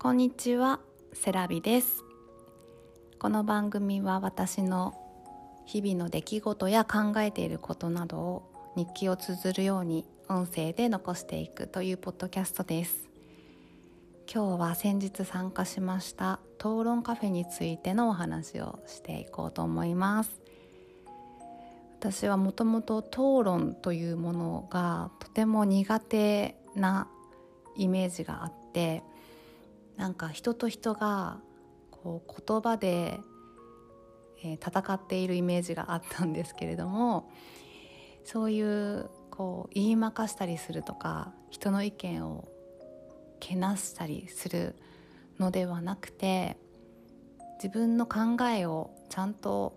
こんにちは、セラビです。この番組は私の日々の出来事や考えていることなどを日記を綴るように音声で残していくというポッドキャストです。今日は先日参加しました討論カフェについてのお話をしていこうと思います。私はもともと討論というものがとても苦手なイメージがあってなんか人と人がこう言葉で、え、戦っているイメージがあったんですけれどもそういうこう言いまかしたりするとか人の意見をけなしたりするのではなくて自分の考えをちゃんと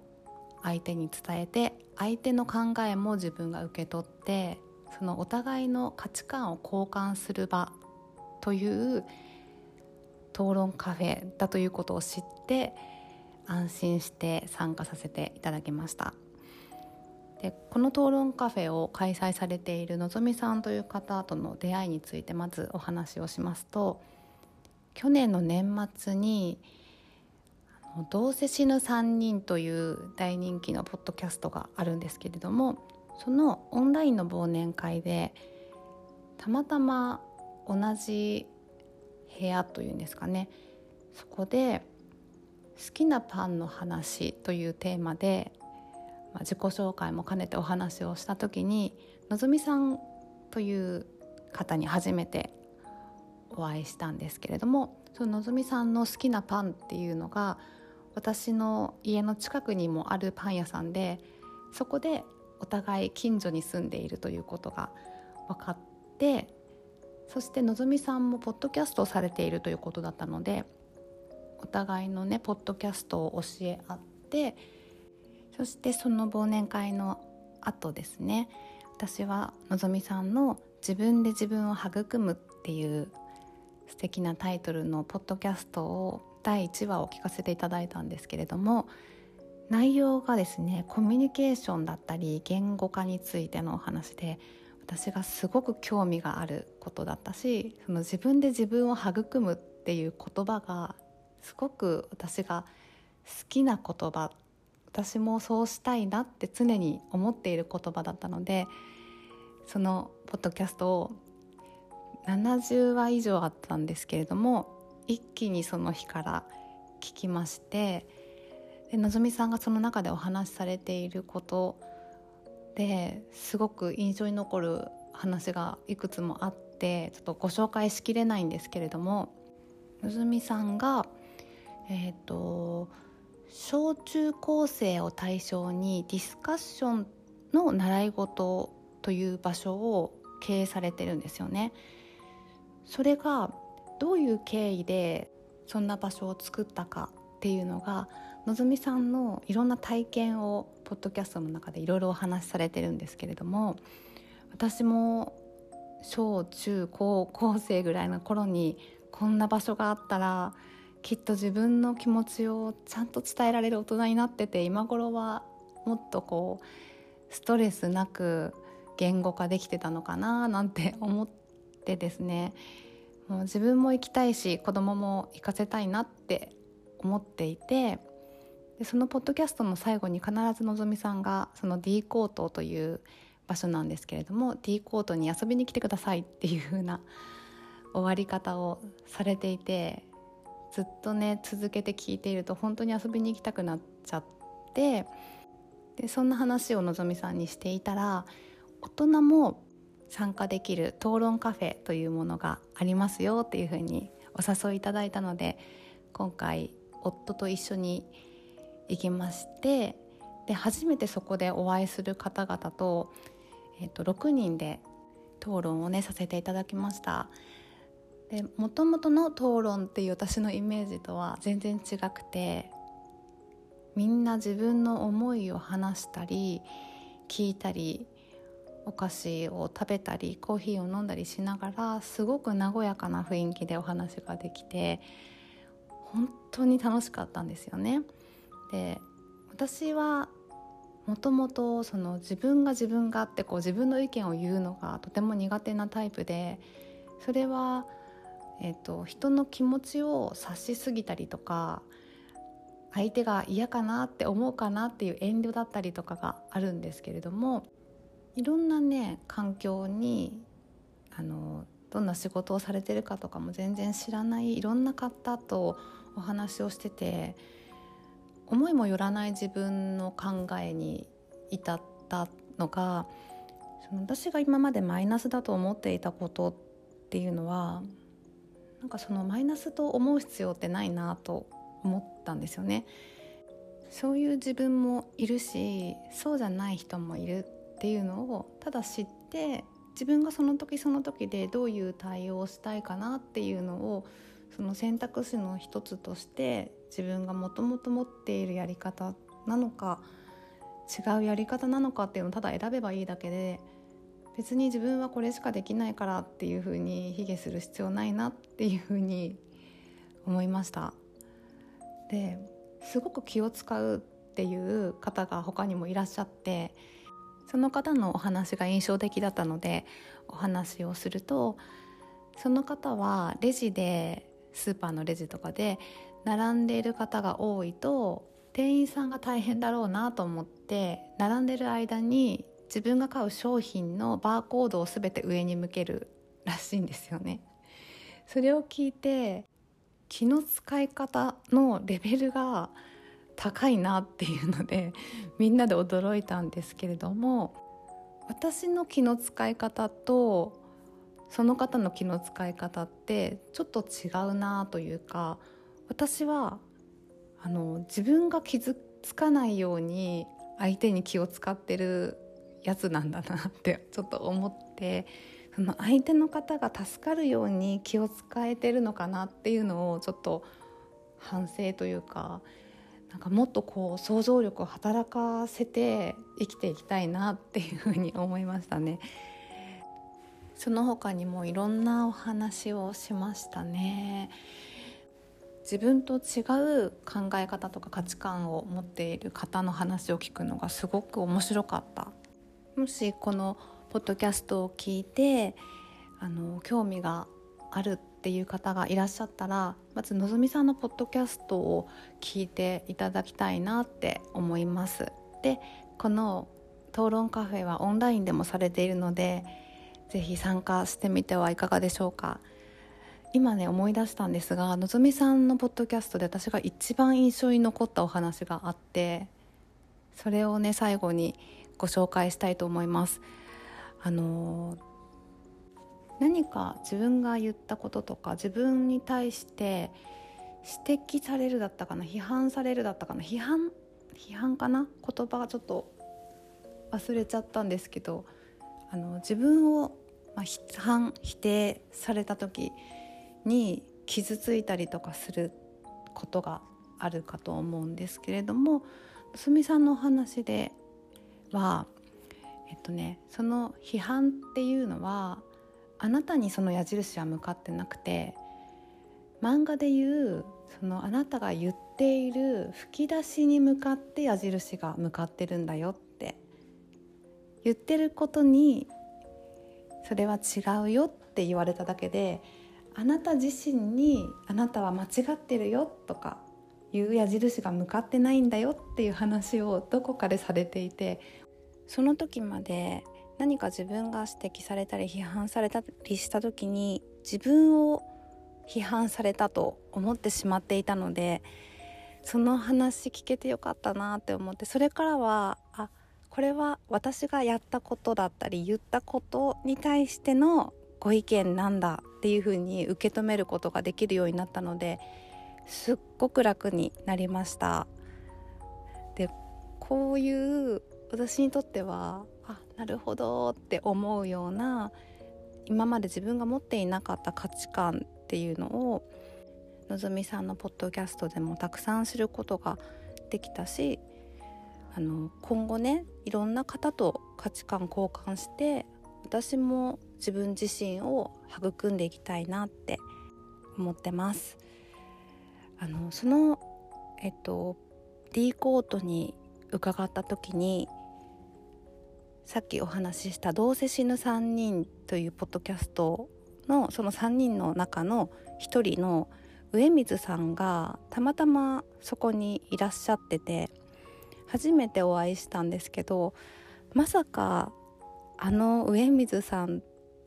相手に伝えて相手の考えも自分が受け取ってそのお互いの価値観を交換する場という討論カフェだということを知って安心して参加させていただきました。でこの討論カフェを開催されているのぞみさんという方との出会いについてまずお話をしますと去年の年末に「どうせ死ぬ3人」という大人気のポッドキャストがあるんですけれどもそのオンラインの忘年会でたまたま同じ部屋というんですかね。そこで「好きなパンの話」というテーマで、まあ、自己紹介も兼ねてお話をした時にのぞみさんという方に初めてお会いしたんですけれどもそののぞみさんの好きなパンっていうのが私の家の近くにもあるパン屋さんでそこでお互い近所に住んでいるということが分かってそしてのぞみさんもポッドキャストをされているということだったのでお互いのねポッドキャストを教え合ってそしてその忘年会の後ですね私はのぞみさんの「自分で自分を育む」っていう素敵なタイトルのポッドキャストを第1話を聞かせていただいたんですけれども内容がですねコミュニケーションだったり言語化についてのお話で私がすごく興味があることだったしその自分で自分を育むっていう言葉がすごく私が好きな言葉私もそうしたいなって常に思っている言葉だったのでそのポッドキャストを70話以上あったんですけれども一気にその日から聞きましてでのぞみさんがその中でお話しされていることですごく印象に残る話がいくつもあってちょっとご紹介しきれないんですけれどものぞみさんがえっ、ー、と小中高生を対象にディスカッションの習い事という場所を経営されてるんですよね。それがどういう経緯でそんな場所を作ったかっていうのがのぞみさんのいろんな体験をポッドキャストの中でいろいろお話しされてるんですけれども私も小中高校生ぐらいの頃にこんな場所があったらきっと自分の気持ちをちゃんと伝えられる大人になってて今頃はもっとこうストレスなく言語化できてたのかななんて思ってですね。もう自分も行きたいし子供も行かせたいなって思っていてでそのポッドキャストの最後に必ずのぞみさんがその D コートという場所なんですけれども D コートに遊びに来てくださいっていう風な終わり方をされていてずっとね続けて聞いていると本当に遊びに行きたくなっちゃってでそんな話をのぞみさんにしていたら大人も参加できる討論カフェというものがありますよっていうふうにお誘いいただいたので今回夫と一緒に行きましてで初めてそこでお会いする方々と,、えー、と6人で討論をねさせていただきましたで元々の討論っていう私のイメージとは全然違くてみんな自分の思いを話したり聞いたりお菓子を食べたりコーヒーを飲んだりしながらすごく和やかな雰囲気でお話ができて本当に楽しかったんですよね。で私はもともとその自分が自分がってこう自分の意見を言うのがとても苦手なタイプでそれは、えーと、人の気持ちを察しすぎたりとか相手が嫌かなって思うかなっていう遠慮だったりとかがあるんですけれどもいろんなね環境にあのどんな仕事をされてるかとかも全然知らないいろんな方とお話をしてて思いもよらない自分の考えに至ったのがその私が今までマイナスだと思っていたことっていうのはなんかそのマイナスと思う必要ってないなと思ったんですよね。そういう自分もいるしそうじゃない人もいるっていうのをただ知って自分がその時その時でどういう対応をしたいかなっていうのをその選択肢の一つとして自分がもともと持っているやり方なのか違うやり方なのかっていうのをただ選べばいいだけで別に自分はこれしかできないからっていうふうに卑下する必要ないなっていうふうに思いました。ですごく気を使うっていう方が他にもいらっしゃってその方のお話が印象的だったのでお話をするとその方はレジでスーパーのレジとかで並んでいる方が多いと店員さんが大変だろうなと思って並んでる間に自分が買う商品のバーコードを全て上に向けるらしいんですよね。それを聞いて気の使い方のレベルが高いなっていうのでみんなで驚いたんですけれども私の気の使い方とその方の気の使い方ってちょっと違うなというか私はあの自分が傷つかないように相手に気を使ってるやつなんだなってちょっと思ってその相手の方が助かるように気を使えてるのかなっていうのをちょっと反省というかなんかもっとこう想像力を働かせて生きていきたいなっていうふうに思いましたね。その他にもいろんなお話をしましたね。自分と違う考え方とか価値観を持っている方の話を聞くのがすごく面白かった。もしこのポッドキャストを聞いてあの興味があるっていう方がいらっしゃったらまずのぞみさんのポッドキャストを聞いていただきたいなって思います。でこの討論カフェはオンラインでもされているのでぜひ参加してみてはいかがでしょうか。今ね思い出したんですがのぞみさんのポッドキャストで私が一番印象に残ったお話があってそれをね最後にご紹介したいと思います。あの何か自分が言ったこととか自分に対して指摘されるだったかな批判されるだったかな批判批判かな言葉がちょっと忘れちゃったんですけどあの自分をまあ、批判否定された時に傷ついたりとかすることがあるかと思うんですけれどもすみさんのお話ではえっとねその批判っていうのはあなたにその矢印は向かってなくて漫画でいうそのあなたが言っている吹き出しに向かって矢印が向かってるんだよって言ってることにそれは違うよって言われただけであなた自身にあなたは間違ってるよとかいう矢印が向かってないんだよっていう話をどこかでされていてその時まで何か自分が指摘されたり批判されたりした時に自分を批判されたと思ってしまっていたのでその話聞けてよかったなって思ってそれからはあこれは私がやったことだったり言ったことに対してのご意見なんだっていうふうに受け止めることができるようになったのですっごく楽になりました。でこういう私にとってはあなるほどって思うような今まで自分が持っていなかった価値観っていうのをのぞみさんのポッドキャストでもたくさん知ることができたしあの今後ねいろんな方と価値観交換して私も自分自身を育んでいきたいなって思ってます。あのそのえっと D コートに伺った時にさっきお話しした「どうせ死ぬ3人」というポッドキャストのその3人の中の1人の上水さんがたまたまそこにいらっしゃってて初めてお会いしたんですけどまさかあの上水さん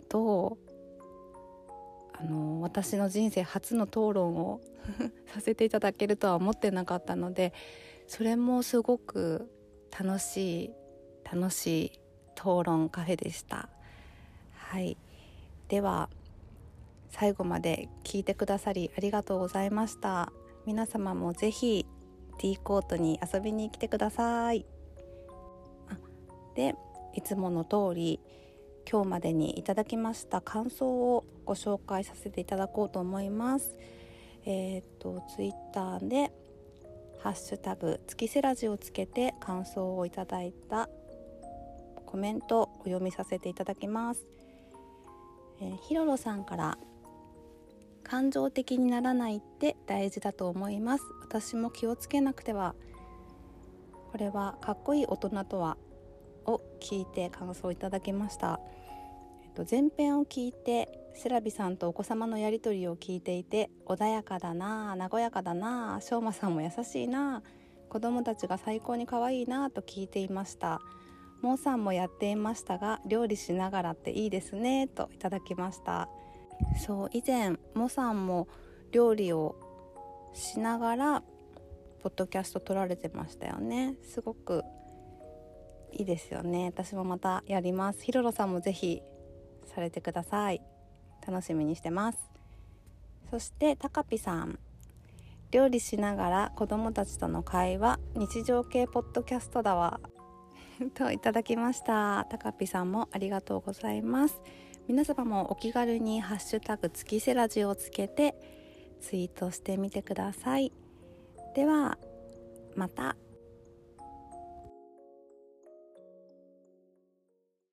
とあの私の人生初の討論を させていただけるとは思ってなかったのでそれもすごく楽しい楽しい討論カフェでした。はい。では最後まで聞いてくださりありがとうございました。皆様もぜひ T コートに遊びに来てください。でいつもの通り今日までにいただきました感想をご紹介させていただこうと思います。えっ、とツイッターでハッシュタグ月セラジをつけて感想をいただいたコメントお読みさせていただきます、えー、ひろろさんから感情的にならないって大事だと思います。私も気をつけなくては。これはかっこいい大人とはを聞いて感想をいただきました、えっと、前編を聞いてセラビさんとお子様のやり取りを聞いていて穏やかだな和やかだなしょうまさんも優しいな子供たちが最高に可愛いなと聞いていました。モーさんもやっていましたが料理しながらっていいですねといただきました。そう以前モさんも料理をしながらポッドキャスト撮られてましたよね。すごくいいですよね。私もまたやります。ひろろさんもぜひされてください。楽しみにしてます。そしてたかぴさん。料理しながら子供たちとの会話日常系ポッドキャストだわ。といただきました。たかぴさんもありがとうございます。皆様もお気軽にハッシュタグ月セラジをつけてツイートしてみてください。ではまた。